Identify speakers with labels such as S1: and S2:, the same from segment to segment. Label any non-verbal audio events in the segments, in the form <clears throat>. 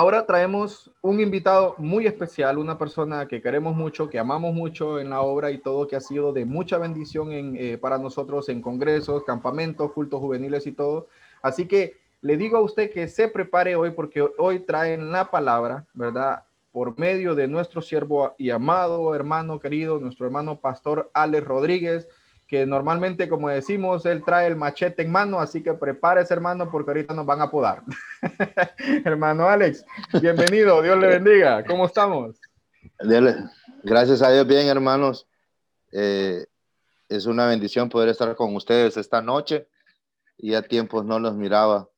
S1: ahora traemos un invitado muy especial, una persona que queremos mucho, que amamos mucho en la obra y todo, que ha sido de mucha bendición en, eh, para nosotros en congresos, campamentos, cultos juveniles y todo. Así que le digo a usted que se prepare hoy porque hoy traen la palabra, ¿verdad? Por medio de nuestro siervo y amado hermano querido, nuestro hermano pastor Alex Rodríguez que normalmente, como decimos, él trae el machete en mano, así que prepárese, hermano, porque ahorita nos van a podar. <laughs> hermano Alex, bienvenido, Dios le bendiga. ¿Cómo estamos?
S2: Gracias a Dios, bien, hermanos. Eh, es una bendición poder estar con ustedes esta noche. Y a tiempos no los miraba.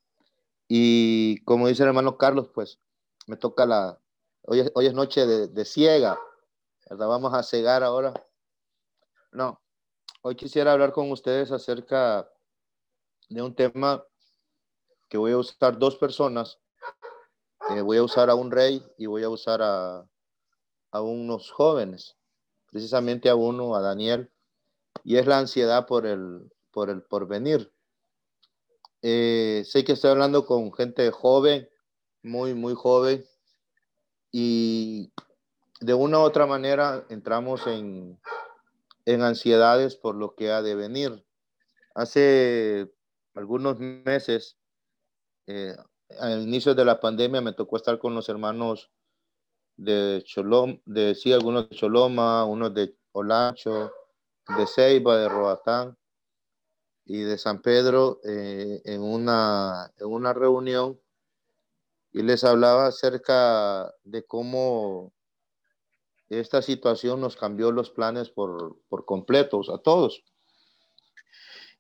S2: Y como dice el hermano Carlos, pues me toca la. Hoy es, hoy es noche de, de ciega, ¿verdad? Vamos a cegar ahora. No, Hoy quisiera hablar con ustedes acerca de un tema que voy a usar dos personas. Eh, voy a usar a un rey y voy a usar a, unos jóvenes, precisamente a uno, a Daniel, y es la ansiedad por el, por el porvenir. Eh, sé que estoy hablando con gente joven, muy, muy joven, y de una u otra manera entramos en, en ansiedades por lo que ha de venir. Hace algunos meses, eh, al inicio de la pandemia, me tocó estar con los hermanos de Choloma, de sí, algunos de Choloma, unos de Olancho, de Ceiba, de Roatán y de San Pedro eh, en, una, en una reunión y les hablaba acerca de cómo esta situación nos cambió los planes por, por completos a todos.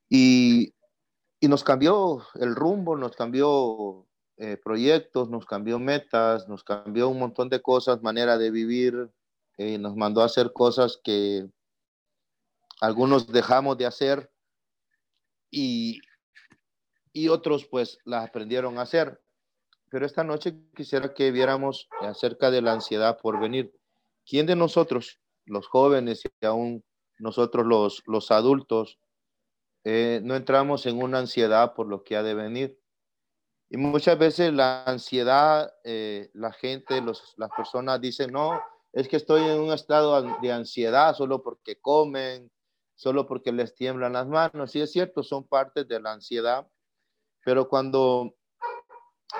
S2: Y, y, nos cambió el rumbo, nos cambió eh, proyectos, nos cambió metas, nos cambió un montón de cosas, manera de vivir, eh, nos mandó a hacer cosas que algunos dejamos de hacer y, y otros pues las aprendieron a hacer. Pero esta noche quisiera que viéramos acerca de la ansiedad por venir. ¿Quién de nosotros, los jóvenes y aún nosotros los, los adultos, eh, no entramos en una ansiedad por lo que ha de venir? Y muchas veces la ansiedad, eh, la gente, los, las personas dicen, no, es que estoy en un estado de ansiedad solo porque comen, solo porque les tiemblan las manos. Sí es cierto, son partes de la ansiedad, pero cuando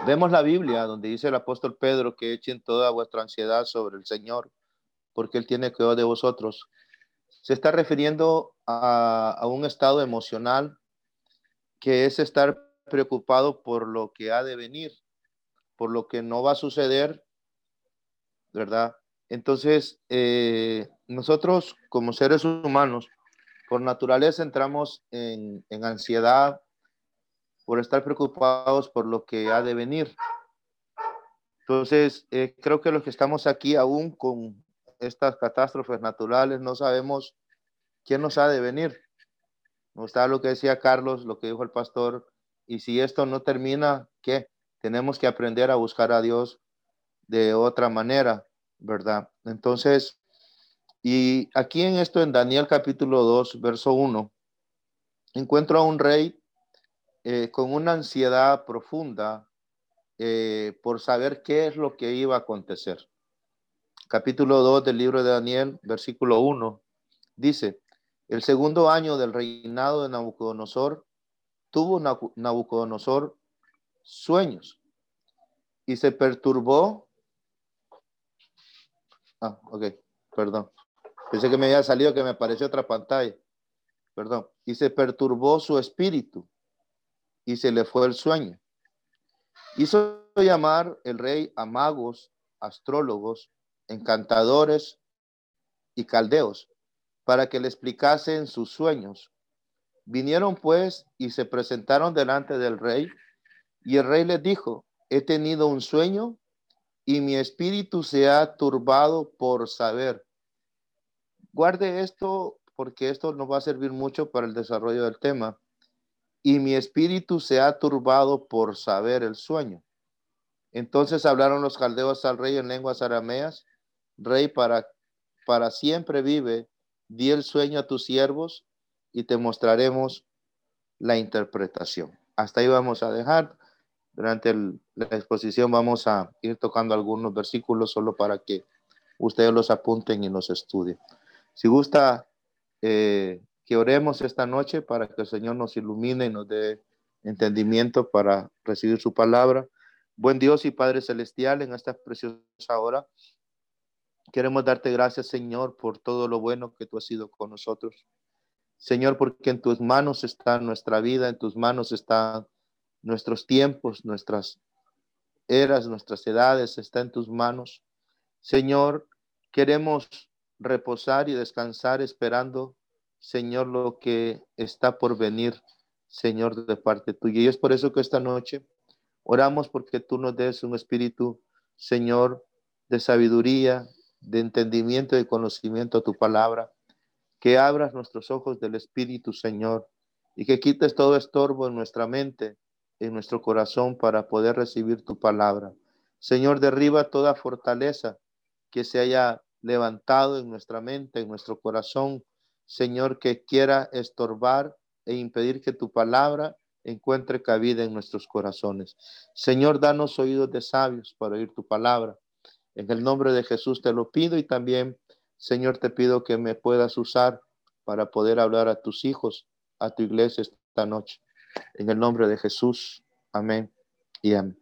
S2: vemos la Biblia, donde dice el apóstol Pedro que echen toda vuestra ansiedad sobre el Señor, porque Él tiene cuidado de vosotros. Se está refiriendo a, un estado emocional que es estar preocupado por lo que ha de venir, por lo que no va a suceder, ¿verdad? Entonces, eh, nosotros como seres humanos, por naturaleza entramos en, ansiedad por estar preocupados por lo que ha de venir. Entonces, eh, creo que los que estamos aquí aún con estas catástrofes naturales, no sabemos quién nos ha de venir. No está lo que decía Carlos, lo que dijo el pastor, y si esto no termina, ¿qué? Tenemos que aprender a buscar a Dios de otra manera, ¿verdad? Entonces, y aquí en esto, en Daniel capítulo 2, verso 1, encuentro a un rey eh, con una ansiedad profunda eh, por saber qué es lo que iba a acontecer capítulo 2 del libro de Daniel, versículo 1, dice, el segundo año del reinado de Nabucodonosor, tuvo Nabucodonosor sueños y se perturbó. Ah, ok, perdón. Pensé que me había salido que me apareció otra pantalla. Perdón. Y se perturbó su espíritu y se le fue el sueño. Hizo llamar el rey a magos, astrólogos encantadores y caldeos, para que le explicasen sus sueños. Vinieron pues y se presentaron delante del rey, y el rey les dijo, he tenido un sueño y mi espíritu se ha turbado por saber. Guarde esto porque esto nos va a servir mucho para el desarrollo del tema. Y mi espíritu se ha turbado por saber el sueño. Entonces hablaron los caldeos al rey en lenguas arameas Rey, para, para siempre vive, di el sueño a tus siervos y te mostraremos la interpretación. Hasta ahí vamos a dejar. Durante la exposición vamos a ir tocando algunos versículos solo para que ustedes los apunten y los estudien. Si gusta eh, que oremos esta noche para que el Señor nos ilumine y nos dé entendimiento para recibir su palabra. Buen Dios y Padre Celestial, en esta preciosa hora, queremos darte gracias, Señor, por todo lo bueno que tú has sido con nosotros. Señor, porque en tus manos está nuestra vida, en tus manos están nuestros tiempos, nuestras eras, nuestras edades, está en tus manos. Señor, queremos reposar y descansar esperando, Señor, lo que está por venir, Señor, de parte tuya. Y es por eso que esta noche oramos porque tú nos des un espíritu, Señor, de sabiduría, de entendimiento y conocimiento a tu palabra que abras nuestros ojos del Espíritu, Señor, y que quites todo estorbo en nuestra mente, en nuestro corazón, para poder recibir tu palabra. Señor, derriba toda fortaleza que se haya levantado en nuestra mente, en nuestro corazón, Señor, que quiera estorbar e impedir que tu palabra encuentre cabida en nuestros corazones. Señor, danos oídos de sabios para oír tu palabra. En el nombre de Jesús te lo pido y también Señor, te pido que me puedas usar para poder hablar a tus hijos, a tu iglesia esta noche. En el nombre de Jesús. Amén y amén.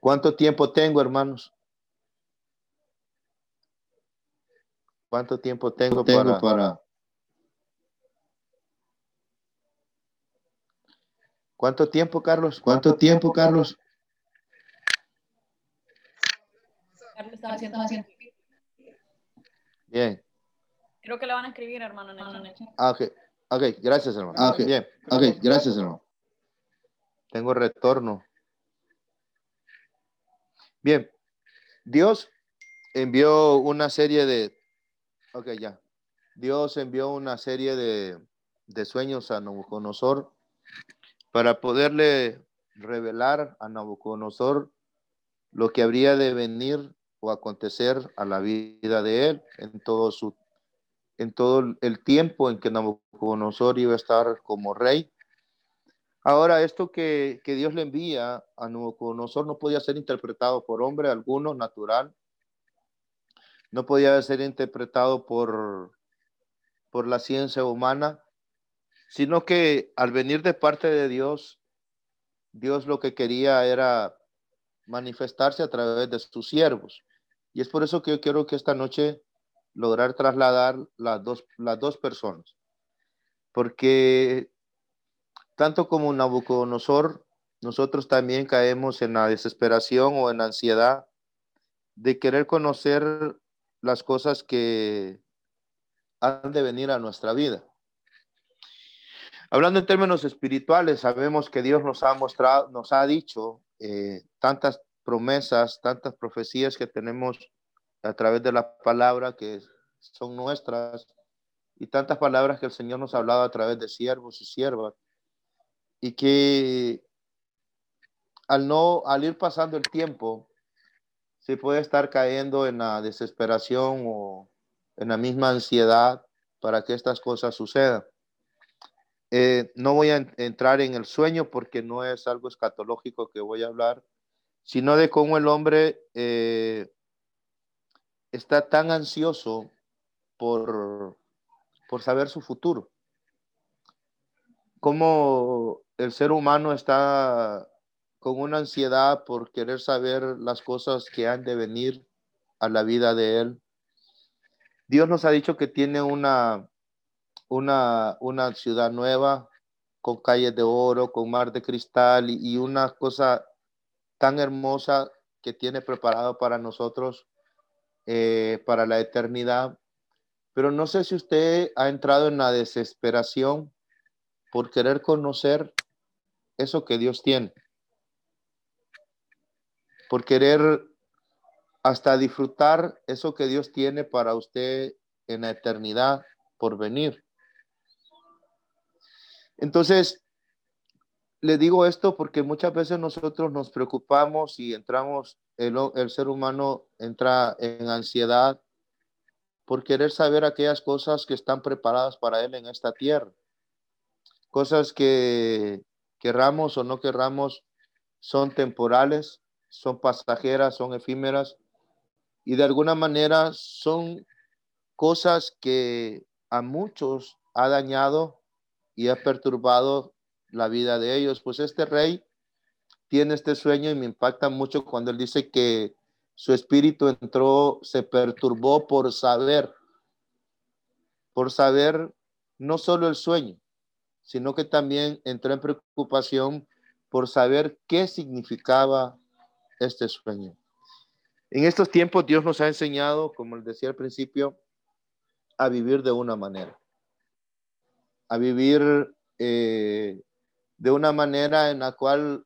S2: ¿Cuánto tiempo tengo, hermanos? ¿Cuánto tiempo tengo, para, para... ¿Cuánto tiempo, Carlos? ¿Cuánto tiempo, Carlos? Carlos estaba haciendo, Bien.
S3: Creo que le van a escribir, hermano, en el chat.
S2: Ah, ok. Ok, gracias, hermano.
S1: Ah, okay. Bien. Ok, gracias, hermano.
S2: Tengo retorno. Bien. Dios envió una serie de... Ok, ya. Dios envió una serie de, de sueños a Nabucodonosor para poderle revelar a Nabucodonosor lo que habría de venir o acontecer a la vida de él en todo su en todo el tiempo en que Nabucodonosor iba a estar como rey. Ahora, esto que, Dios le envía a Nabucodonosor no podía ser interpretado por hombre alguno natural, no podía ser interpretado por, por la ciencia humana, sino que al venir de parte de Dios, Dios lo que quería era manifestarse a través de sus siervos. Y es por eso que yo quiero que esta noche lograr trasladar las dos, las dos personas. Porque tanto como Nabucodonosor, nosotros también caemos en la desesperación o en la ansiedad de querer conocer las cosas que han de venir a nuestra vida. Hablando en términos espirituales, sabemos que Dios nos ha mostrado, nos ha dicho eh, tantas promesas, tantas profecías que tenemos a través de la palabra que son nuestras y tantas palabras que el Señor nos ha hablado a través de siervos y siervas y que al no al ir pasando el tiempo se puede estar cayendo en la desesperación o en la misma ansiedad para que estas cosas sucedan. Eh, no voy a entrar en el sueño porque no es algo escatológico que voy a hablar, sino de cómo el hombre eh, está tan ansioso por, por saber su futuro. Cómo el ser humano está con una ansiedad por querer saber las cosas que han de venir a la vida de él. Dios nos ha dicho que tiene una, una, una ciudad nueva con calles de oro, con mar de cristal y, y una cosa tan hermosa que tiene preparado para nosotros eh, para la eternidad. Pero no sé si usted ha entrado en la desesperación por querer conocer eso que Dios tiene. Por querer hasta disfrutar eso que Dios tiene para usted en la eternidad por venir. Entonces, le digo esto porque muchas veces nosotros nos preocupamos y entramos, el, el, ser humano entra en ansiedad por querer saber aquellas cosas que están preparadas para él en esta tierra. Cosas que querramos o no querramos, son temporales, son pasajeras, son efímeras y de alguna manera son cosas que a muchos ha dañado y ha perturbado la vida de ellos. Pues este rey tiene este sueño y me impacta mucho cuando él dice que su espíritu entró, se perturbó por saber, por saber no solo el sueño, sino que también entró en preocupación por saber qué significaba este sueño. En estos tiempos Dios nos ha enseñado, como les decía al principio, a vivir de una manera, a vivir eh, de una manera en la cual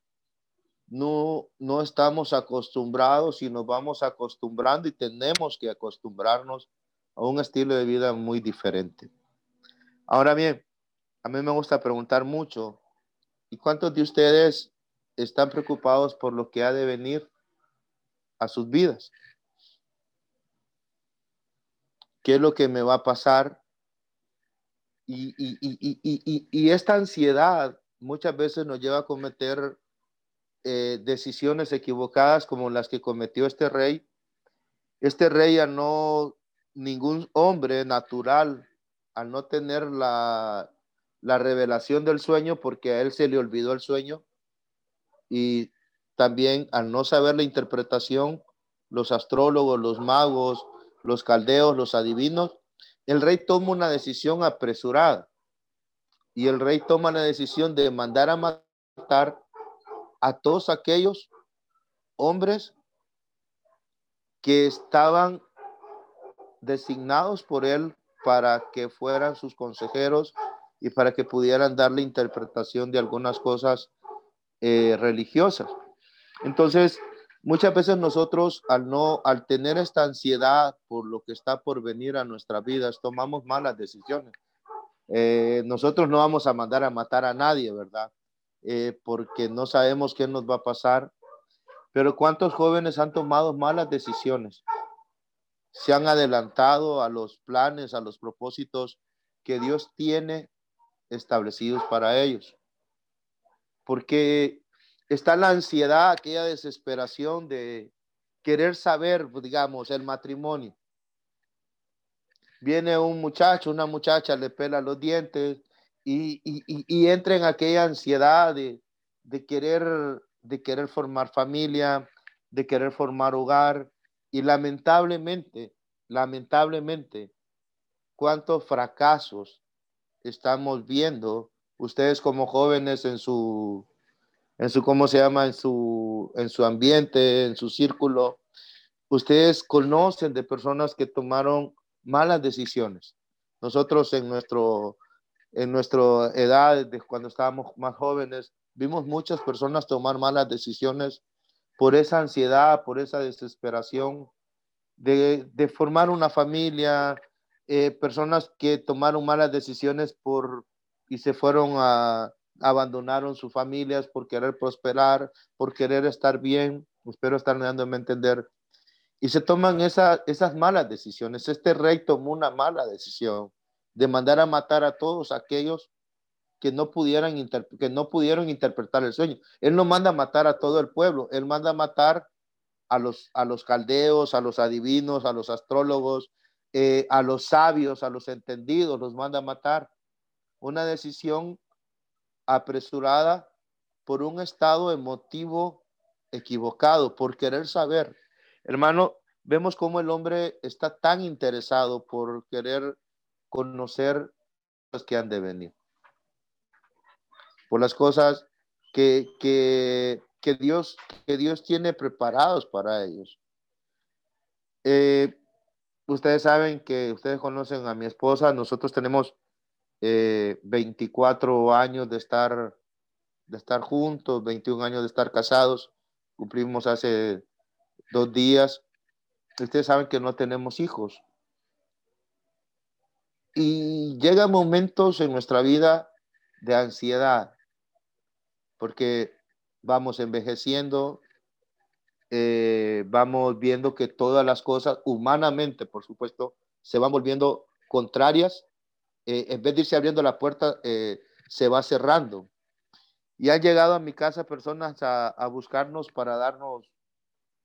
S2: no, no estamos acostumbrados y nos vamos acostumbrando y tenemos que acostumbrarnos a un estilo de vida muy diferente. Ahora bien, a mí me gusta preguntar mucho, ¿y cuántos de ustedes están preocupados por lo que ha de venir a sus vidas? ¿Qué es lo que me va a pasar? Y, y esta ansiedad muchas veces nos lleva a cometer eh, decisiones equivocadas como las que cometió este rey. Este rey, al no, ningún hombre natural, al no tener la, la revelación del sueño, porque a él se le olvidó el sueño, y también al no saber la interpretación, los astrólogos, los magos, los caldeos, los adivinos, el rey toma una decisión apresurada y el rey toma la decisión de mandar a matar a todos aquellos hombres que estaban designados por él para que fueran sus consejeros y para que pudieran darle interpretación de algunas cosas eh, religiosas. Entonces, muchas veces nosotros al no, al tener esta ansiedad por lo que está por venir a nuestras vidas, tomamos malas decisiones. Eh, nosotros no vamos a mandar a matar a nadie, ¿verdad? Eh, porque no sabemos qué nos va a pasar. Pero ¿cuántos jóvenes han tomado malas decisiones? Se han adelantado a los planes, a los propósitos que Dios tiene establecidos para ellos. Porque está la ansiedad, aquella desesperación de querer saber, digamos, el matrimonio. Viene un muchacho, una muchacha, le pela los dientes, y, y, entra en aquella ansiedad de, querer, de querer formar familia, de querer formar hogar. Y lamentablemente, lamentablemente, cuántos fracasos estamos viendo ustedes como jóvenes en su, en su, ¿cómo se llama? En su, en su ambiente, en su círculo. Ustedes conocen de personas que tomaron malas decisiones. Nosotros en nuestro en nuestra edad, de cuando estábamos más jóvenes, vimos muchas personas tomar malas decisiones por esa ansiedad, por esa desesperación de, de formar una familia, eh, personas que tomaron malas decisiones por y se fueron a abandonaron sus familias por querer prosperar, por querer estar bien, espero estar dándome a entender, y se toman esa, esas malas decisiones. Este rey tomó una mala decisión de mandar a matar a todos aquellos que no pudieran que no pudieron interpretar el sueño. Él no manda a matar a todo el pueblo, él manda a matar a los, a los caldeos, a los adivinos, a los astrólogos, eh, a los sabios, a los entendidos, los manda a matar. Una decisión apresurada por un estado emotivo equivocado, por querer saber. Hermano, vemos cómo el hombre está tan interesado por querer conocer los que han de venir. Por las cosas que, que, que Dios, que Dios tiene preparados para ellos. Eh, ustedes saben que ustedes conocen a mi esposa, nosotros tenemos 24 eh, años de estar, de estar juntos, 21 años de estar casados, cumplimos hace dos días. Ustedes saben que no tenemos hijos. Y llegan momentos en nuestra vida de ansiedad, porque vamos envejeciendo, eh, vamos viendo que todas las cosas, humanamente, por supuesto, se van volviendo contrarias. Eh, en vez de irse abriendo la puerta, eh, se va cerrando. Y han llegado a mi casa personas a, buscarnos para darnos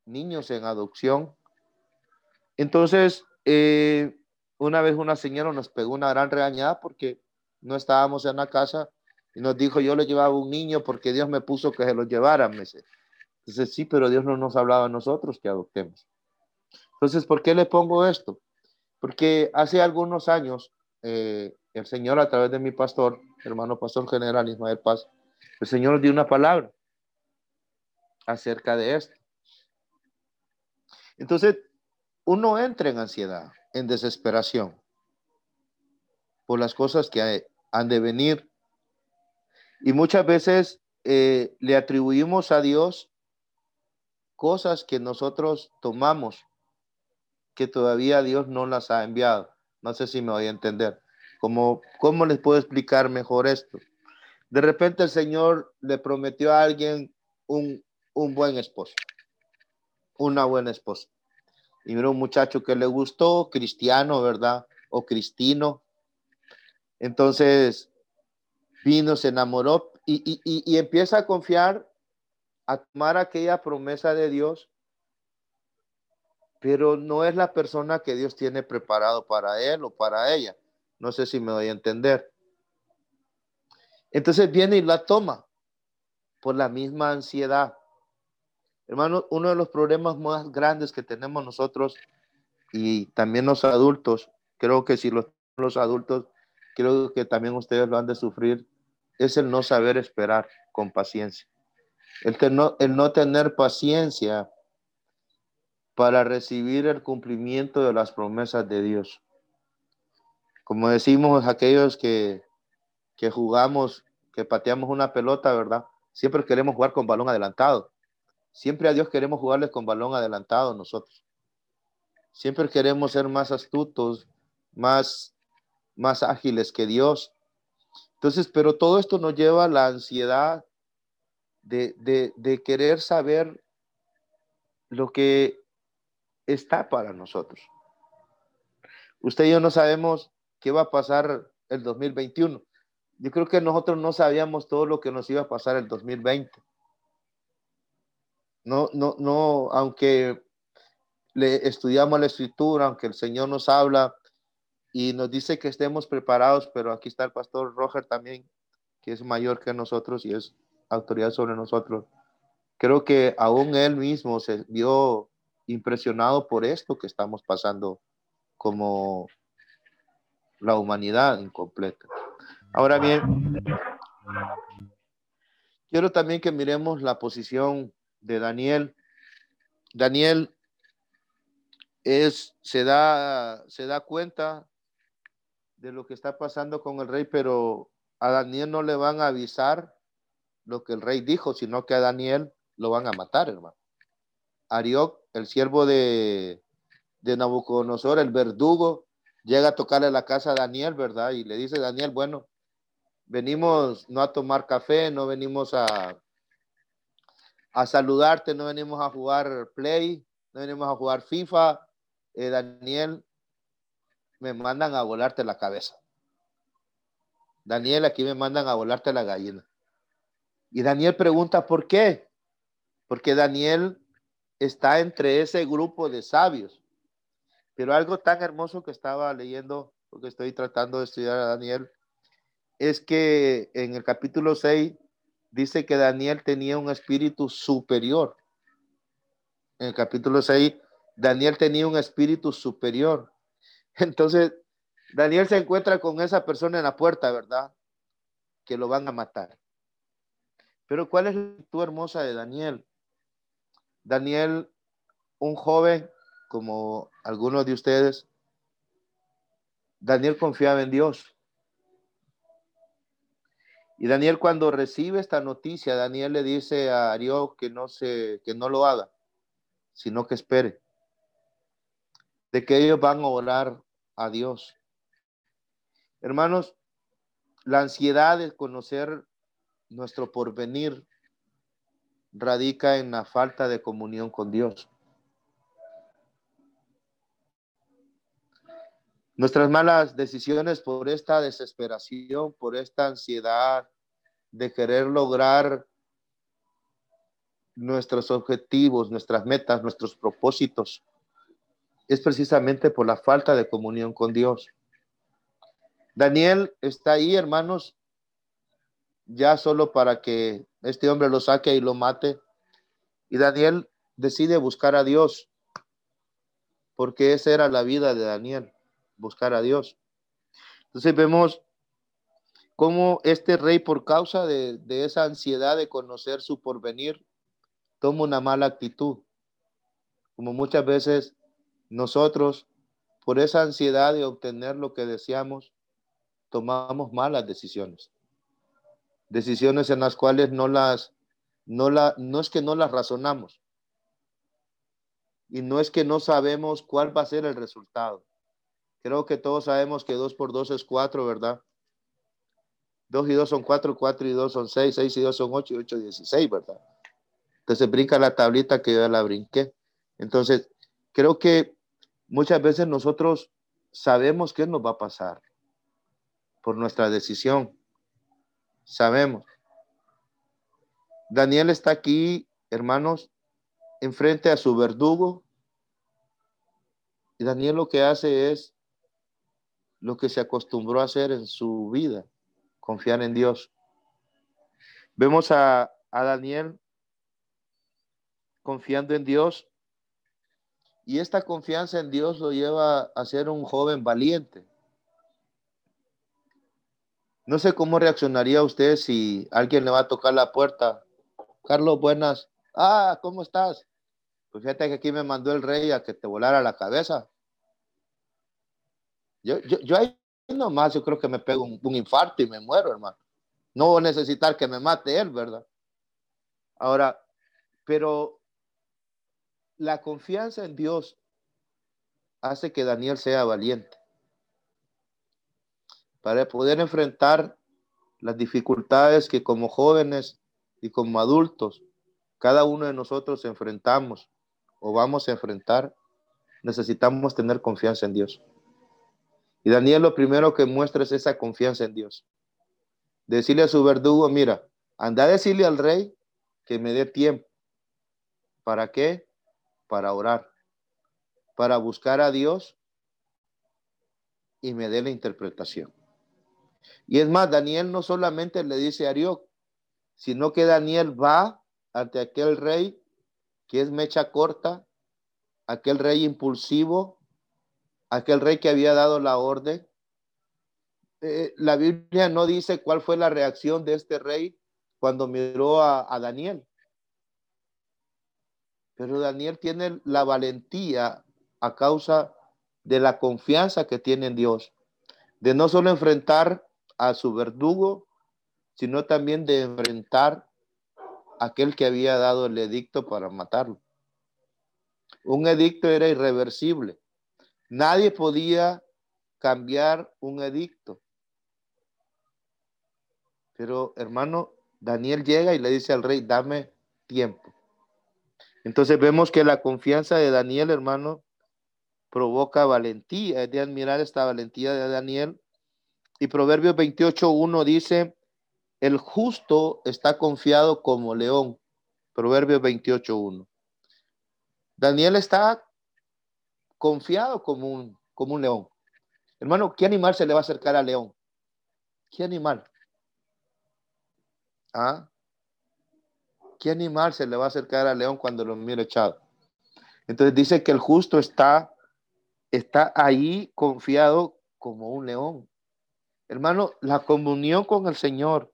S2: niños en adopción. Entonces, eh, una vez una señora nos pegó una gran regañada porque no estábamos en la casa y nos dijo, yo le llevaba un niño porque Dios me puso que se lo llevara. Entonces, sí, pero Dios no nos hablaba a nosotros que adoptemos. Entonces, ¿por qué le pongo esto? Porque hace algunos años, eh, el Señor a través de mi pastor, hermano pastor general Ismael Paz, el Señor dio una palabra acerca de esto. Entonces, uno entra en ansiedad, en desesperación por las cosas que han de venir. Y muchas veces eh, le atribuimos a Dios cosas que nosotros tomamos que todavía Dios no las ha enviado. No sé si me voy a entender. ¿Cómo, cómo les puedo explicar mejor esto? De repente el Señor le prometió a alguien un, un buen esposo, una buena esposa. Y mira un muchacho que le gustó, cristiano, ¿verdad? O cristino. Entonces vino, se enamoró y, y, y, empieza a confiar, a tomar aquella promesa de Dios, pero no es la persona que Dios tiene preparado para él o para ella. No sé si me doy a entender. Entonces viene y la toma por la misma ansiedad. Hermano, uno de los problemas más grandes que tenemos nosotros y también los adultos, creo que si los, adultos, creo que también ustedes lo han de sufrir, es el no saber esperar con paciencia. El, no, el no tener paciencia para recibir el cumplimiento de las promesas de Dios. Como decimos aquellos que, que jugamos, que pateamos una pelota, ¿verdad? Siempre queremos jugar con balón adelantado. Siempre a Dios queremos jugarles con balón adelantado nosotros. Siempre queremos ser más astutos, más, más ágiles que Dios. Entonces, pero todo esto nos lleva a la ansiedad de, de querer saber lo que está para nosotros. Usted y yo no sabemos qué va a pasar el 2021. Yo creo que nosotros no sabíamos todo lo que nos iba a pasar el 2020. No, no, no, aunque le estudiamos la escritura, aunque el Señor nos habla y nos dice que estemos preparados, pero aquí está el pastor Roger también, que es mayor que nosotros y es autoridad sobre nosotros. Creo que aún él mismo se vio impresionado por esto que estamos pasando como la humanidad incompleta. Ahora bien, quiero también que miremos la posición de Daniel. Daniel es, se, da, se da cuenta de lo que está pasando con el rey, pero a Daniel no le van a avisar lo que el rey dijo, sino que a Daniel lo van a matar, hermano. Arioc, el siervo de, de Nabucodonosor, el verdugo, llega a tocarle la casa a Daniel, ¿verdad? Y le dice, Daniel, bueno, venimos no a tomar café, no venimos a, a saludarte, no venimos a jugar Play, no venimos a jugar FIFA. Eh, Daniel, me mandan a volarte la cabeza. Daniel, aquí me mandan a volarte la gallina. Y Daniel pregunta, ¿por qué? Porque Daniel está entre ese grupo de sabios. Pero algo tan hermoso que estaba leyendo, porque estoy tratando de estudiar a Daniel, es que en el capítulo 6 dice que Daniel tenía un espíritu superior. En el capítulo 6, Daniel tenía un espíritu superior. <laughs> Entonces, Daniel se encuentra con esa persona en la puerta, ¿verdad? Que lo van a matar. Pero ¿cuál es tu hermosa de Daniel? Daniel, un joven como algunos de ustedes, Daniel confiaba en Dios. Y Daniel cuando recibe esta noticia, Daniel le dice a Arió que no se, que no lo haga, sino que espere. De que ellos van a orar a Dios. Hermanos, la ansiedad de conocer nuestro porvenir radica en la falta de comunión con Dios. Nuestras malas decisiones por esta desesperación, por esta ansiedad, de querer lograr nuestros objetivos, nuestras metas, nuestros propósitos, es precisamente por la falta de comunión con Dios. Daniel está ahí, hermanos, ya solo para que este hombre lo saque y lo mate. Y Daniel decide buscar a Dios, porque esa era la vida de Daniel, buscar a Dios. Entonces vemos cómo este rey, por causa de, esa ansiedad de conocer su porvenir, toma una mala actitud. Como muchas veces nosotros, por esa ansiedad de obtener lo que deseamos, tomamos malas decisiones. Decisiones en las cuales no las, no la, no es que no las razonamos. Y no es que no sabemos cuál va a ser el resultado. Creo que todos sabemos que 2 por 2 es 4, ¿verdad? 2 y 2 son 4, 4 y 2 son 6, 6 y 2 son 8 y 8 16, ¿verdad? Entonces brinca la tablita que yo ya la brinqué. Entonces, creo que muchas veces nosotros sabemos qué nos va a pasar por nuestra decisión. Sabemos. Daniel está aquí, hermanos, enfrente a su verdugo. Y Daniel lo que hace es lo que se acostumbró a hacer en su vida, confiar en Dios. Vemos a, a Daniel confiando en Dios y esta confianza en Dios lo lleva a ser un joven valiente. No sé cómo reaccionaría usted si alguien le va a tocar la puerta. Carlos, buenas. Ah, ¿cómo estás? Pues fíjate que aquí me mandó el rey a que te volara la cabeza. Yo, yo, yo ahí nomás yo creo que me pego un, un infarto y me muero, hermano. No voy a necesitar que me mate él, ¿verdad? Ahora, pero la confianza en Dios hace que Daniel sea valiente para poder enfrentar las dificultades que como jóvenes y como adultos cada uno de nosotros enfrentamos o vamos a enfrentar, necesitamos tener confianza en Dios. Y Daniel lo primero que muestra es esa confianza en Dios. Decirle a su verdugo, mira, anda a decirle al rey que me dé tiempo. ¿Para qué? para orar, para buscar a Dios y me dé la interpretación. Y es más, Daniel no solamente le dice a Arioc, sino que Daniel va ante aquel rey que es mecha corta, aquel rey impulsivo, aquel rey que había dado la orden. Eh, la Biblia no dice cuál fue la reacción de este rey cuando miró a, a Daniel. Pero Daniel tiene la valentía a causa de la confianza que tiene en Dios, de no solo enfrentar a su verdugo, sino también de enfrentar a aquel que había dado el edicto para matarlo. Un edicto era irreversible. Nadie podía cambiar un edicto. Pero hermano, Daniel llega y le dice al rey, dame tiempo. Entonces vemos que la confianza de Daniel, hermano, provoca valentía. Es de admirar esta valentía de Daniel. Y Proverbios 28.1 dice, el justo está confiado como león. Proverbios 28.1. Daniel está confiado como un, como un león. Hermano, ¿qué animal se le va a acercar al león? ¿Qué animal? ¿Ah? ¿qué animal se le va a acercar al león cuando lo mire echado? Entonces dice que el justo está, está ahí confiado como un león. Hermano, la comunión con el Señor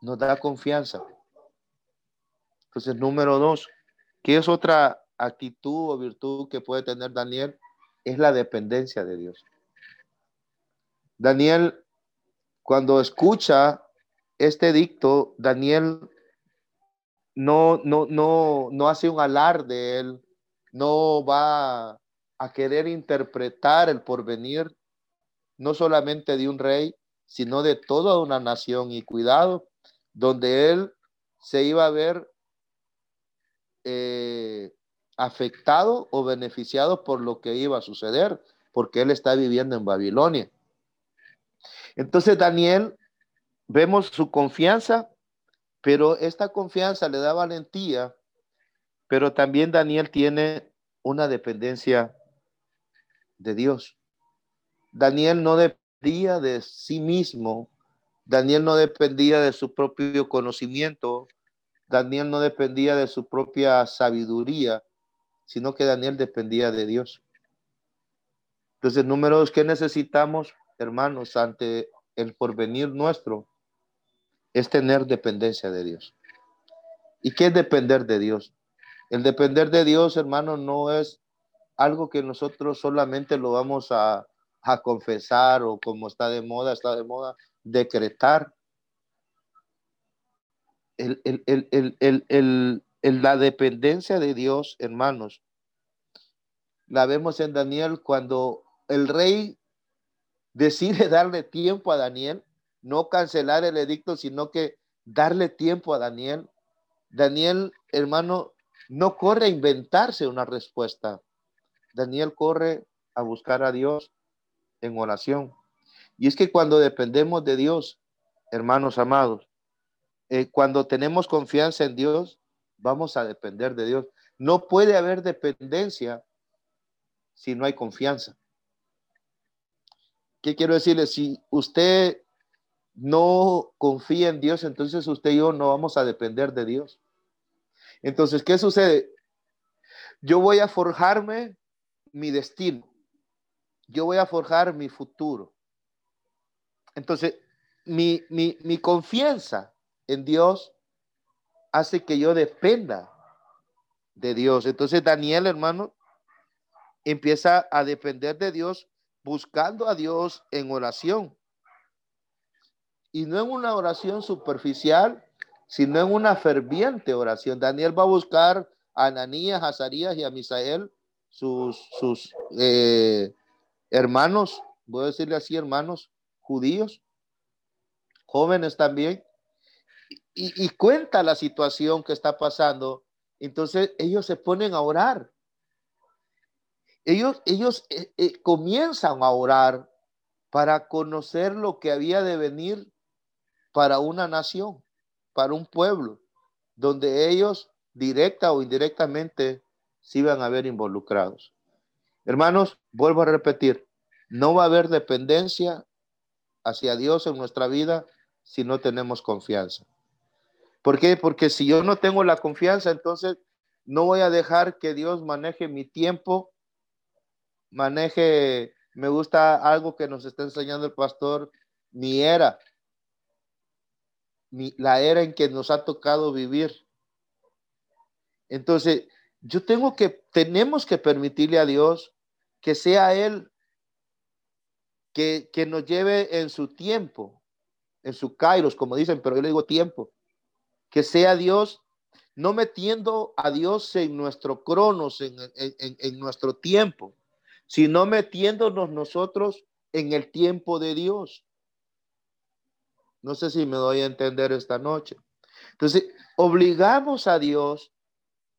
S2: nos da confianza. Entonces, número dos, ¿qué es otra actitud o virtud que puede tener Daniel? Es la dependencia de Dios. Daniel, cuando escucha este dicto, Daniel no, no, no, no hace un alarde, él no va a querer interpretar el porvenir, no solamente de un rey, sino de toda una nación. Y cuidado, donde él se iba a ver eh, afectado o beneficiado por lo que iba a suceder, porque él está viviendo en Babilonia. Entonces Daniel vemos su confianza, pero esta confianza le da valentía, pero también Daniel tiene una dependencia de Dios. Daniel no dependía de sí mismo, Daniel no dependía de su propio conocimiento, Daniel no dependía de su propia sabiduría, sino que Daniel dependía de Dios. Entonces, número dos, ¿qué necesitamos, hermanos, ante el porvenir nuestro? Es tener dependencia de Dios. ¿Y qué es depender de Dios? El depender de Dios, hermano, no es algo que nosotros solamente lo vamos a, confesar o como está de moda, está de moda, decretar. La dependencia de Dios, hermanos, la vemos en Daniel cuando el rey decide <laughs> darle tiempo a Daniel, no cancelar el edicto, sino que darle tiempo a Daniel. Daniel, hermano, no corre a inventarse una respuesta. Daniel corre a buscar a Dios en oración. Y es que cuando dependemos de Dios, hermanos amados, eh, cuando tenemos confianza en Dios, vamos a depender de Dios. No puede haber dependencia si no hay confianza. ¿Qué quiero decirle? Si usted no confía en Dios, entonces usted y yo no vamos a depender de Dios. Entonces, ¿qué sucede? Yo voy a forjarme mi destino. Yo voy a forjar mi futuro. Entonces, mi, mi, confianza en Dios hace que yo dependa de Dios. Entonces, Daniel, hermano, empieza a depender de Dios buscando a Dios en oración. Y no en una oración superficial, sino en una ferviente oración. Daniel va a buscar a Ananías, a Azarías y a Misael sus, sus eh, hermanos, voy a decirle así, hermanos judíos, jóvenes también, y, cuenta la situación que está pasando. Entonces ellos se ponen a orar. Ellos, ellos eh, eh, comienzan a orar para conocer lo que había de venir para una nación, para un pueblo, donde ellos directa o indirectamente si van a haber involucrados. Hermanos, vuelvo a repetir, no va a haber dependencia hacia Dios en nuestra vida si no tenemos confianza. ¿Por qué? Porque si yo no tengo la confianza, entonces no voy a dejar que Dios maneje mi tiempo, maneje, me gusta algo que nos está enseñando el pastor, mi era, mi, la era en que nos ha tocado vivir. Entonces, yo tengo que, tenemos que permitirle a Dios que sea Él que, que nos lleve en su tiempo, en su kairos, como dicen, pero yo le digo tiempo. Que sea Dios, no metiendo a Dios en nuestro cronos, en, en, nuestro tiempo, sino metiéndonos nosotros en el tiempo de Dios. No sé si me doy a entender esta noche. Entonces, obligamos a Dios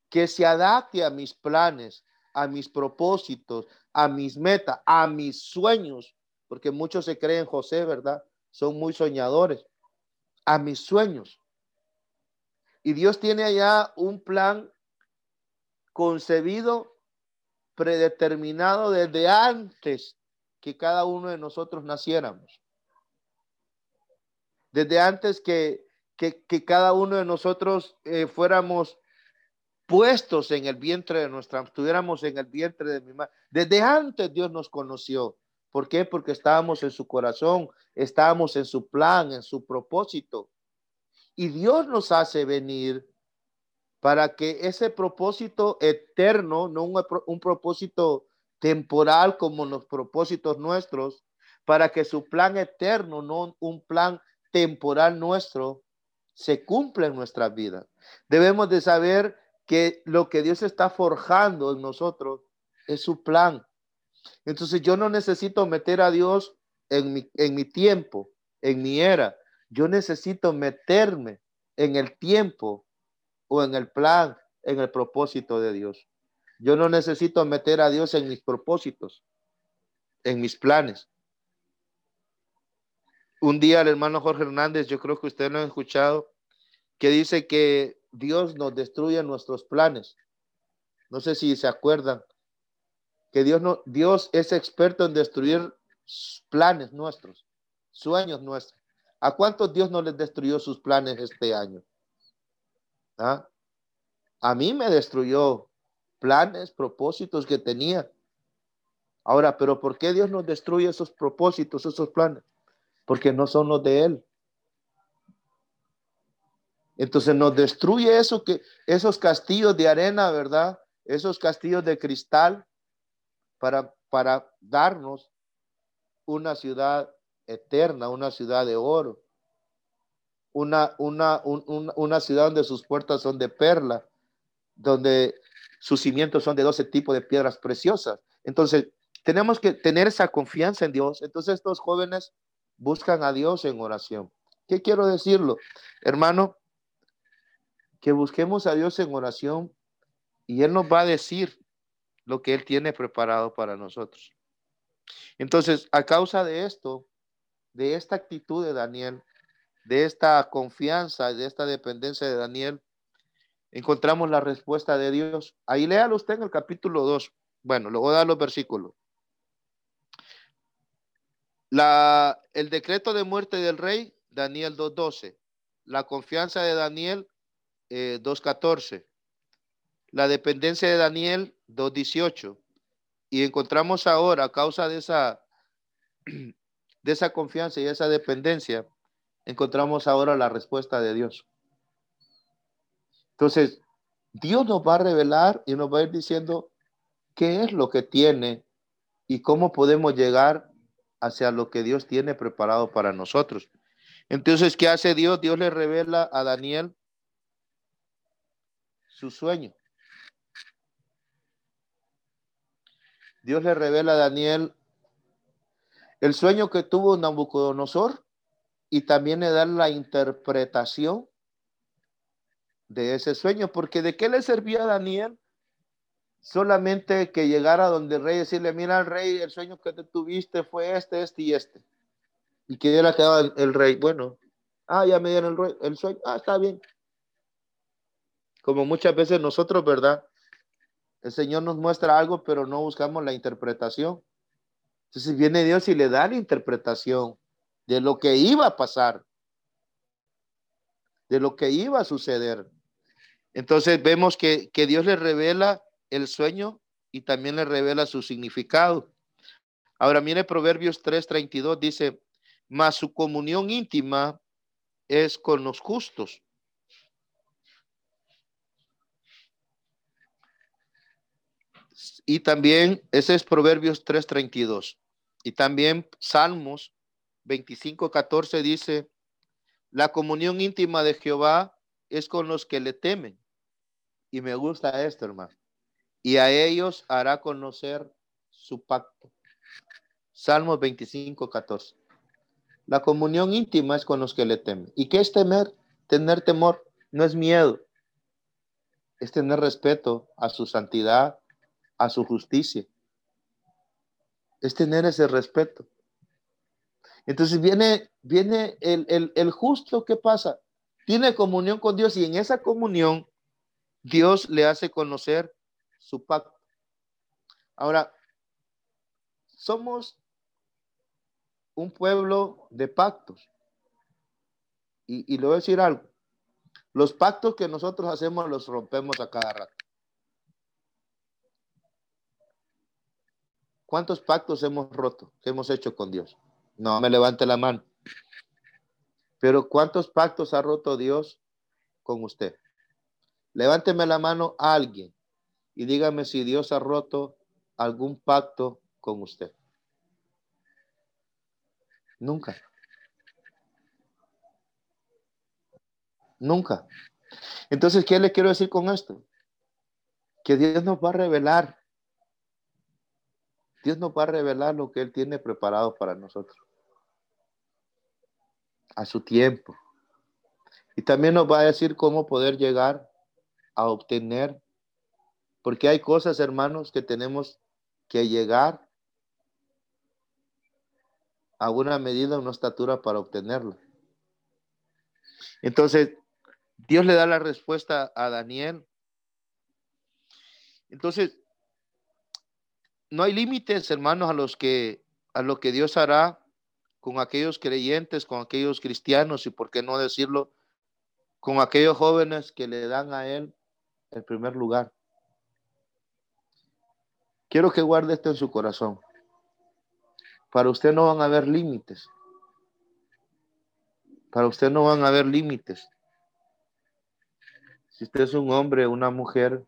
S2: que se adapte a mis planes, a mis propósitos, a mis metas, a mis sueños, porque muchos se creen José, ¿verdad? Son muy soñadores, a mis sueños. Y Dios tiene allá un plan concebido, predeterminado desde antes que cada uno de nosotros naciéramos. Desde antes que, que, cada uno de nosotros eh, fuéramos puestos en el vientre de nuestra, estuviéramos en el vientre de mi madre. Desde antes Dios nos conoció. ¿Por qué? Porque estábamos en su corazón, estábamos en su plan, en su propósito. Y Dios nos hace venir para que ese propósito eterno, no un, un propósito temporal como los propósitos nuestros, para que su plan eterno, no un plan temporal nuestro, se cumpla en nuestra vida. Debemos de saber que lo que Dios está forjando en nosotros es su plan. Entonces yo no necesito meter a Dios en mi, en mi tiempo, en mi era. Yo necesito meterme en el tiempo o en el plan, en el propósito de Dios. Yo no necesito meter a Dios en mis propósitos, en mis planes. un día el hermano Jorge Hernández, yo creo que ustedes lo han escuchado, que dice que Dios nos destruye nuestros planes. No sé si se acuerdan que Dios no, Dios es experto en destruir planes nuestros, sueños nuestros. ¿A cuántos Dios no les destruyó sus planes este año? ¿Ah? A mí me destruyó planes, propósitos que tenía. Ahora, pero ¿por qué Dios nos destruye esos propósitos, esos planes? Porque no son los de Él. Entonces nos destruye eso que esos castillos de arena, ¿verdad? Esos castillos de cristal para para darnos una ciudad eterna, una ciudad de oro, una, una, una ciudad donde sus puertas son de perla, donde sus cimientos son de 12 tipos de piedras preciosas. Entonces, tenemos que tener esa confianza en Dios. Entonces, estos jóvenes buscan a Dios en oración. ¿Qué quiero decirlo? Hermano, que busquemos a Dios en oración y Él nos va a decir lo que Él tiene preparado para nosotros. Entonces, a causa de esto, de esta actitud de Daniel, de esta confianza, de esta dependencia de Daniel, encontramos la respuesta de Dios. Ahí léalo usted en el capítulo 2. Bueno, luego da los versículos. La, el decreto de muerte del rey, Daniel 2.12. La confianza de Daniel, 2.14. Eh, la dependencia de Daniel, 2.18. Y encontramos ahora, a causa de esa, <clears throat> de esa confianza y esa dependencia, encontramos ahora la respuesta de Dios. Entonces, Dios nos va a revelar y nos va a ir diciendo qué es lo que tiene y cómo podemos llegar hacia lo que Dios tiene preparado para nosotros. Entonces, ¿qué hace Dios? Dios le revela a Daniel su sueño. Dios le revela a Daniel el sueño que tuvo Nabucodonosor y también le da la interpretación de ese sueño, porque ¿de qué le servía a Daniel? Solamente que llegara donde el rey decirle, mira al rey, el sueño que te tuviste fue este, este y este. Y que era quedaba el, el rey, bueno, ah, ya me dieron el, el sueño, ah, está bien. Como muchas veces nosotros, ¿verdad? El Señor nos muestra algo, pero no buscamos la interpretación. Entonces viene Dios y le da la interpretación de lo que iba a pasar, de lo que iba a suceder. Entonces vemos que, que Dios le revela el sueño y también le revela su significado. Ahora mire Proverbios 3:32 dice, mas su comunión íntima es con los justos Y también, ese es Proverbios 3:32. Y también Salmos 25:14 dice, la comunión íntima de Jehová es con los que le temen. Y me gusta esto, hermano. Y a ellos hará conocer su pacto. Salmos 25:14. La comunión íntima es con los que le temen. ¿Y qué es temer? Tener temor no es miedo. Es tener respeto a su santidad, a su justicia. Es tener ese respeto. Entonces viene, viene el, el, justo, ¿qué pasa? Tiene comunión con Dios y en esa comunión Dios le hace conocer su pacto. Ahora, somos un pueblo de pactos. Y, y le voy a decir algo. Los pactos que nosotros hacemos los rompemos a cada rato. ¿Cuántos pactos hemos roto, hemos hecho con Dios? No me levante la mano. Pero ¿cuántos pactos ha roto Dios con usted? Levánteme la mano a alguien y dígame si Dios ha roto algún pacto con usted. Nunca. Nunca. Entonces, ¿qué le quiero decir con esto? Que Dios nos va a revelar Dios nos va a revelar lo que Él tiene preparado para nosotros. A su tiempo. Y también nos va a decir cómo poder llegar a obtener. Porque hay cosas, hermanos, que tenemos que llegar a una medida, una estatura para obtenerla. Entonces, Dios le da la respuesta a Daniel. Entonces, no hay límites, hermanos, a los que a lo que Dios hará con aquellos creyentes, con aquellos cristianos y por qué no decirlo, con aquellos jóvenes que le dan a él el primer lugar. Quiero que guarde esto en su corazón. Para usted no van a haber límites. Para usted no van a haber límites. Si usted es un hombre, una mujer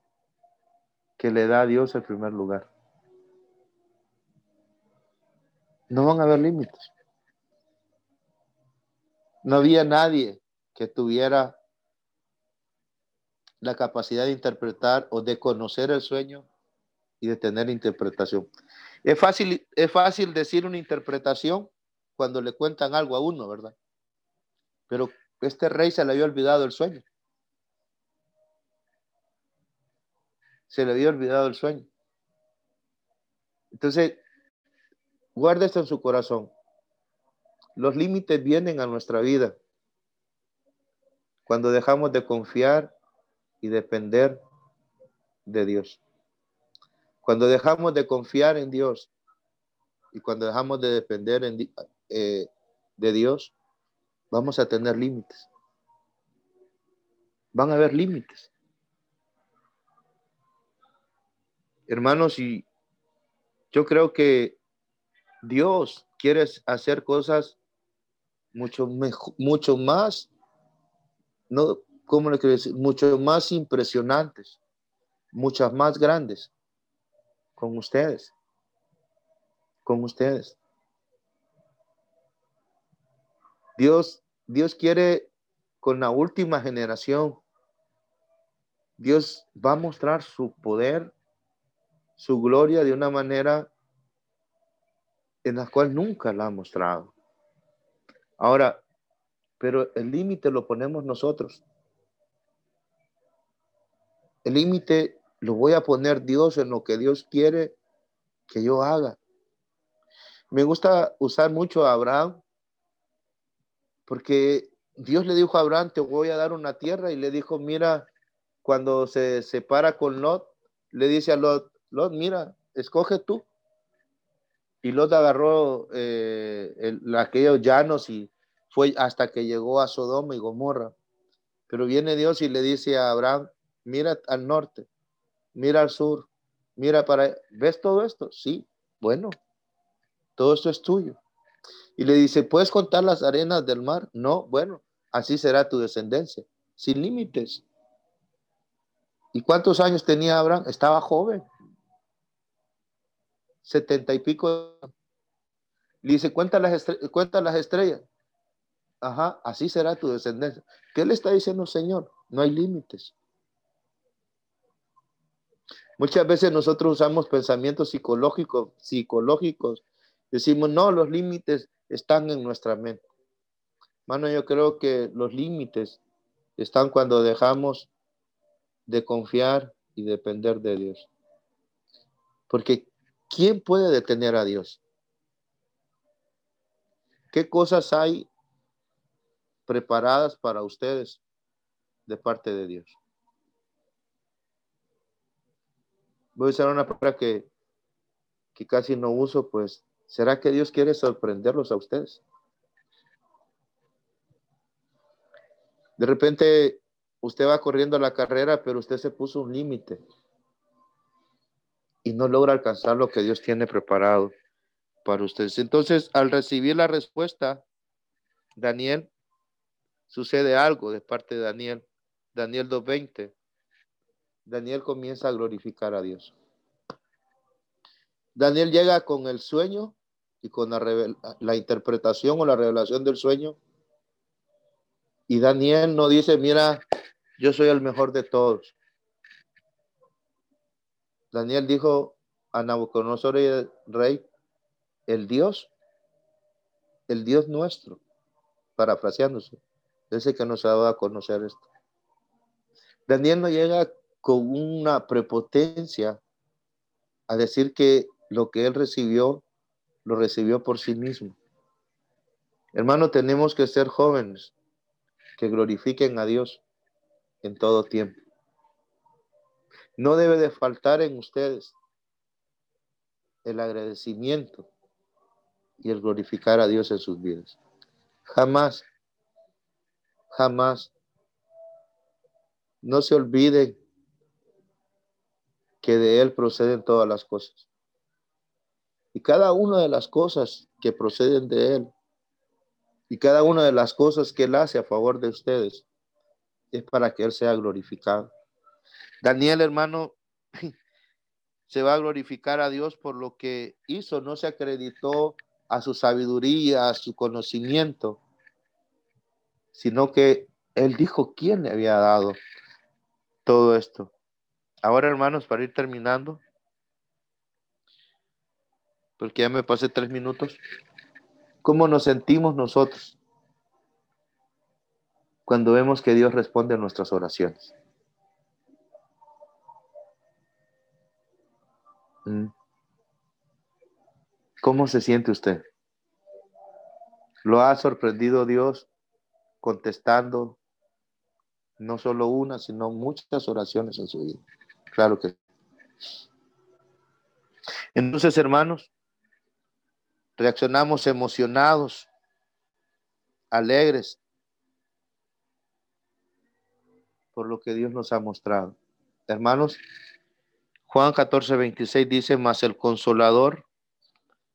S2: que le da a Dios el primer lugar. No van a haber límites. No había nadie que tuviera la capacidad de interpretar o de conocer el sueño y de tener interpretación. Es fácil, es fácil decir una interpretación cuando le cuentan algo a uno, ¿verdad? Pero este rey se le había olvidado el sueño. Se le había olvidado el sueño. Entonces, guarde esto en su corazón. Los límites vienen a nuestra vida cuando dejamos de confiar y depender de Dios. Cuando dejamos de confiar en Dios y cuando dejamos de depender eh, de Dios, vamos a tener límites. Van a haber límites. Hermanos, y yo creo que Dios quiere hacer cosas mucho, mejor, mucho más, no, ¿cómo le quiero decir? Mucho más impresionantes, muchas más grandes con ustedes, con ustedes. Dios, Dios quiere con la última generación, Dios va a mostrar su poder, su gloria de una manera en la cual nunca la ha mostrado. Ahora, pero el límite lo ponemos nosotros. El límite lo voy a poner Dios en lo que Dios quiere que yo haga. Me gusta usar mucho a Abraham porque Dios le dijo a Abraham, te voy a dar una tierra y le dijo, mira, cuando se separa con Lot, le dice a Lot, Lot, mira, escoge tú. Y Lot agarró eh, aquellos llanos y fue hasta que llegó a Sodoma y Gomorra. Pero viene Dios y le dice a Abraham, mira al norte, mira al sur, mira para... ¿Ves todo esto? Sí, bueno, todo esto es tuyo. Y le dice, ¿puedes contar las arenas del mar? No, bueno, así será tu descendencia, sin límites. ¿Y cuántos años tenía Abraham? Estaba joven. Setenta y pico. Dice, cuenta las, cuenta las estrellas. Ajá, así será tu descendencia. ¿Qué le está diciendo Señor? No hay límites. Muchas veces nosotros usamos pensamientos psicológicos, psicológicos. Decimos, no, los límites están en nuestra mente. Mano, yo creo que los límites están cuando dejamos de confiar y depender de Dios. Porque ¿quién puede detener a Dios? ¿Qué cosas hay preparadas para ustedes de parte de Dios. Voy a usar una palabra que, que casi no uso, pues, ¿será que Dios quiere sorprenderlos a ustedes? De repente usted va corriendo la carrera, pero usted se puso un límite y no logra alcanzar lo que Dios tiene preparado para ustedes. Entonces, al recibir la respuesta, Daniel sucede algo de parte de Daniel. Daniel 2.20. Daniel comienza a glorificar a Dios. Daniel llega con el sueño y con la, la, interpretación o la revelación del sueño. Y Daniel no dice, mira, yo soy el mejor de todos. Daniel dijo a Nabucodonosor, el rey, el Dios, el Dios nuestro, parafraseándose, ese que nos ha dado a conocer esto. Daniel no llega con una prepotencia a decir que lo que él recibió, lo recibió por sí mismo. Hermano, tenemos que ser jóvenes que glorifiquen a Dios en todo tiempo. No debe de faltar en ustedes el agradecimiento y el glorificar a Dios en sus vidas. Jamás, jamás. No se olviden que de Él proceden todas las cosas. Y cada una de las cosas que proceden de Él y cada una de las cosas que Él hace a favor de ustedes es para que Él sea glorificado. Daniel, hermano, <clears throat> se va a glorificar a Dios por lo que hizo, no se acreditó a su sabiduría, a su conocimiento, sino que Él dijo quién le había dado todo esto. Ahora, hermanos, para ir terminando, porque ya me pasé tres minutos, ¿cómo nos sentimos nosotros cuando vemos que Dios responde a nuestras oraciones? ¿Cómo se siente usted? ¿Lo ha sorprendido Dios contestando no solo una, sino muchas oraciones en su vida? Claro que Entonces, hermanos, reaccionamos emocionados, alegres por lo que Dios nos ha mostrado. Hermanos, Juan 14, 26 dice, más el consolador,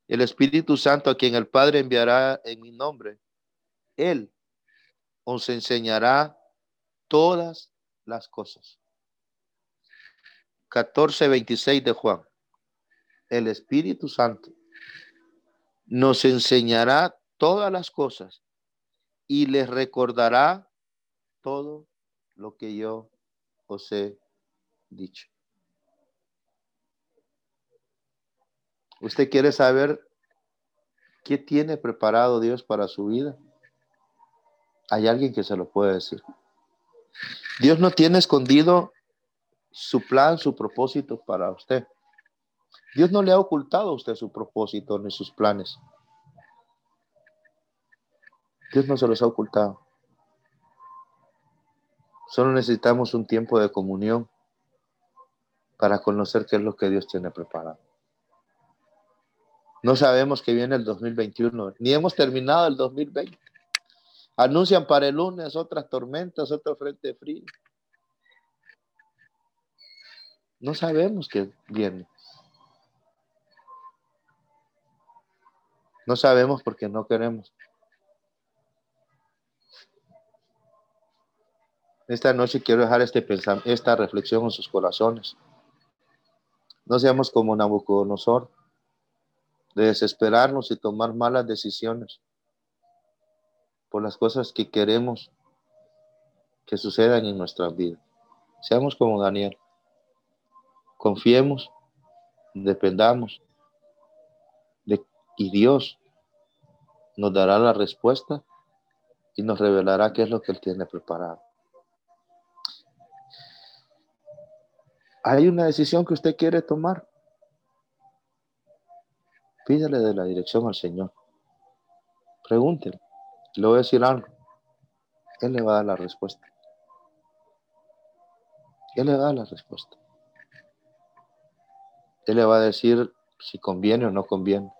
S2: el Espíritu Santo a quien el Padre enviará en mi nombre, Él os enseñará todas las cosas. 14, 26 de Juan. El Espíritu Santo nos enseñará todas las cosas y les recordará todo lo que yo os he dicho. ¿Usted quiere saber qué tiene preparado Dios para su vida? Hay alguien que se lo puede decir. Dios no tiene escondido su plan, su propósito para usted. Dios no le ha ocultado a usted su propósito ni sus planes. Dios no se los ha ocultado. Solo necesitamos un tiempo de comunión para conocer qué es lo que Dios tiene preparado. No sabemos que viene el 2021, ni hemos terminado el 2020. Anuncian para el lunes otras tormentas, otro frente frío. No sabemos qué viene. No sabemos porque no queremos. Esta noche quiero dejar este esta reflexión en sus corazones. No seamos como Nabucodonosor de desesperarnos y tomar malas decisiones por las cosas que queremos que sucedan en nuestra vida. Seamos como Daniel. Confiemos, dependamos de, y Dios nos dará la respuesta y nos revelará qué es lo que Él tiene preparado. Hay una decisión que usted quiere tomar. Pídele de la dirección al Señor. Pregúntele. Le voy a decir algo. Él le va a dar la respuesta. Él le da la respuesta. Él le va a decir si conviene o no conviene.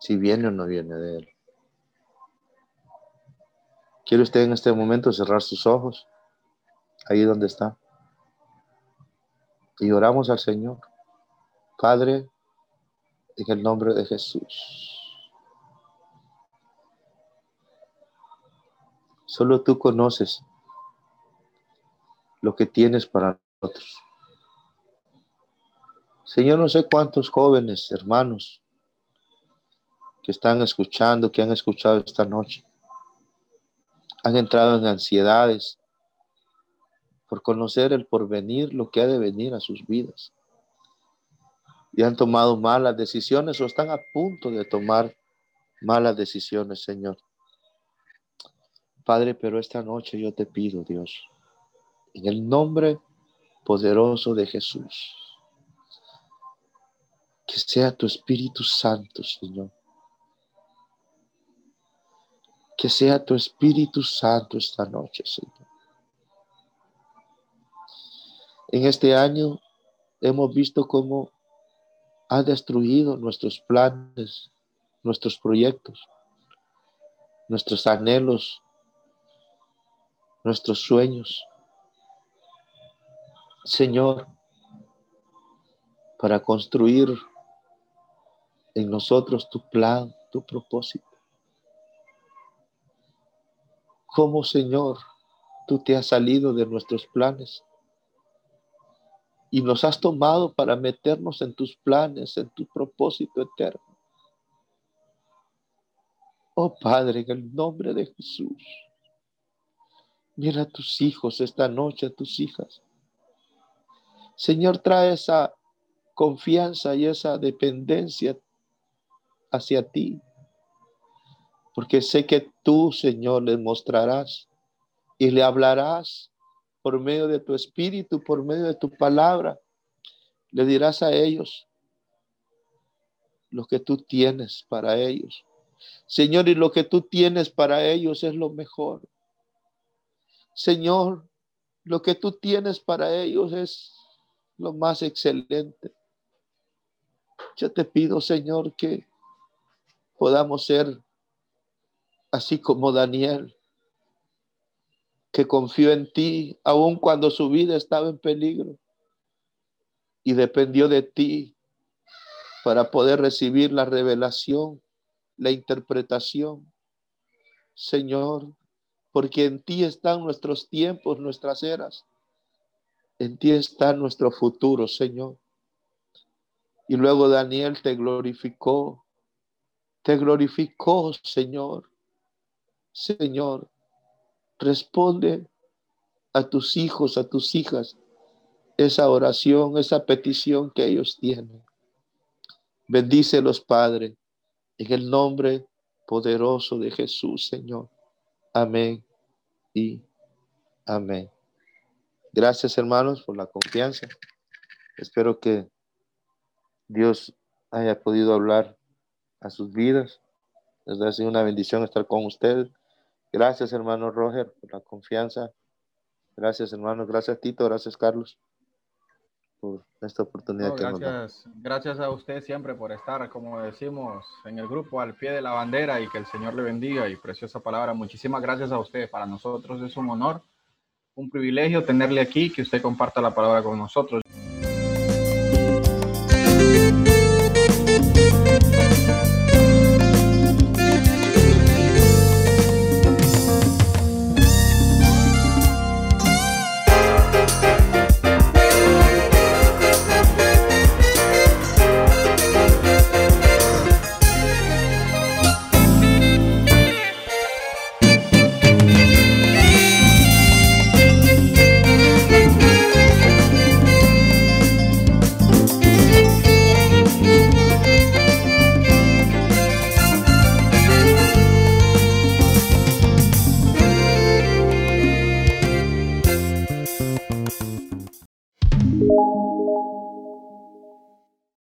S2: Si viene o no viene de él. ¿Quiere usted en este momento cerrar sus ojos? Ahí donde está. Y oramos al Señor. Padre, en el nombre de Jesús. Solo tú conoces lo que tienes para nosotros. Señor, no sé cuántos jóvenes, hermanos, que están escuchando, que han escuchado esta noche, han entrado en ansiedades por conocer el porvenir, lo que ha de venir a sus vidas y han tomado malas decisiones o están a punto de tomar malas decisiones, Señor. Padre, pero esta noche yo te pido, Dios, en el nombre poderoso de Jesús, que sea tu Espíritu Santo, Señor, Que sea tu Espíritu Santo esta noche, Señor. En este año hemos visto cómo ha destruido nuestros planes, nuestros proyectos, nuestros anhelos, nuestros sueños. Señor, para construir en nosotros tu plan, tu propósito. Como Señor, tú te has salido de nuestros planes y nos has tomado para meternos en tus planes, en tu propósito eterno. Oh Padre, en el nombre de Jesús, mira a tus hijos esta noche, a tus hijas. Señor, trae esa confianza y esa dependencia hacia ti, porque sé que tú, Señor, les mostrarás y le hablarás por medio de tu espíritu, por medio de tu palabra. Le dirás a ellos lo que tú tienes para ellos. Señor, y lo que tú tienes para ellos es lo mejor. Señor, lo que tú tienes para ellos es lo más excelente. Yo te pido, Señor, que podamos ser así como Daniel, que confió en ti aun cuando su vida estaba en peligro y dependió de ti para poder recibir la revelación, la interpretación. Señor, porque en ti están nuestros tiempos, nuestras eras. En ti está nuestro futuro, Señor. Y luego Daniel te glorificó, te glorificó, Señor. Señor, Responde a tus hijos, a tus hijas, esa oración, esa petición que ellos tienen. Bendícelos, Padre, en el nombre poderoso de Jesús, Señor. Amén y amén. Gracias, hermanos, por la confianza. Espero que Dios haya podido hablar a sus vidas. Les ha sido una bendición estar con ustedes. Gracias, hermano Roger, por la confianza. Gracias, hermano. Gracias, Tito. Gracias, Carlos, por esta oportunidad.
S1: gracias, gracias a usted siempre por estar, como decimos, en el grupo al pie de la bandera y que el Señor le bendiga y preciosa palabra. Muchísimas gracias a usted. Para nosotros es un honor, un privilegio tenerle aquí, que usted comparta la palabra con nosotros.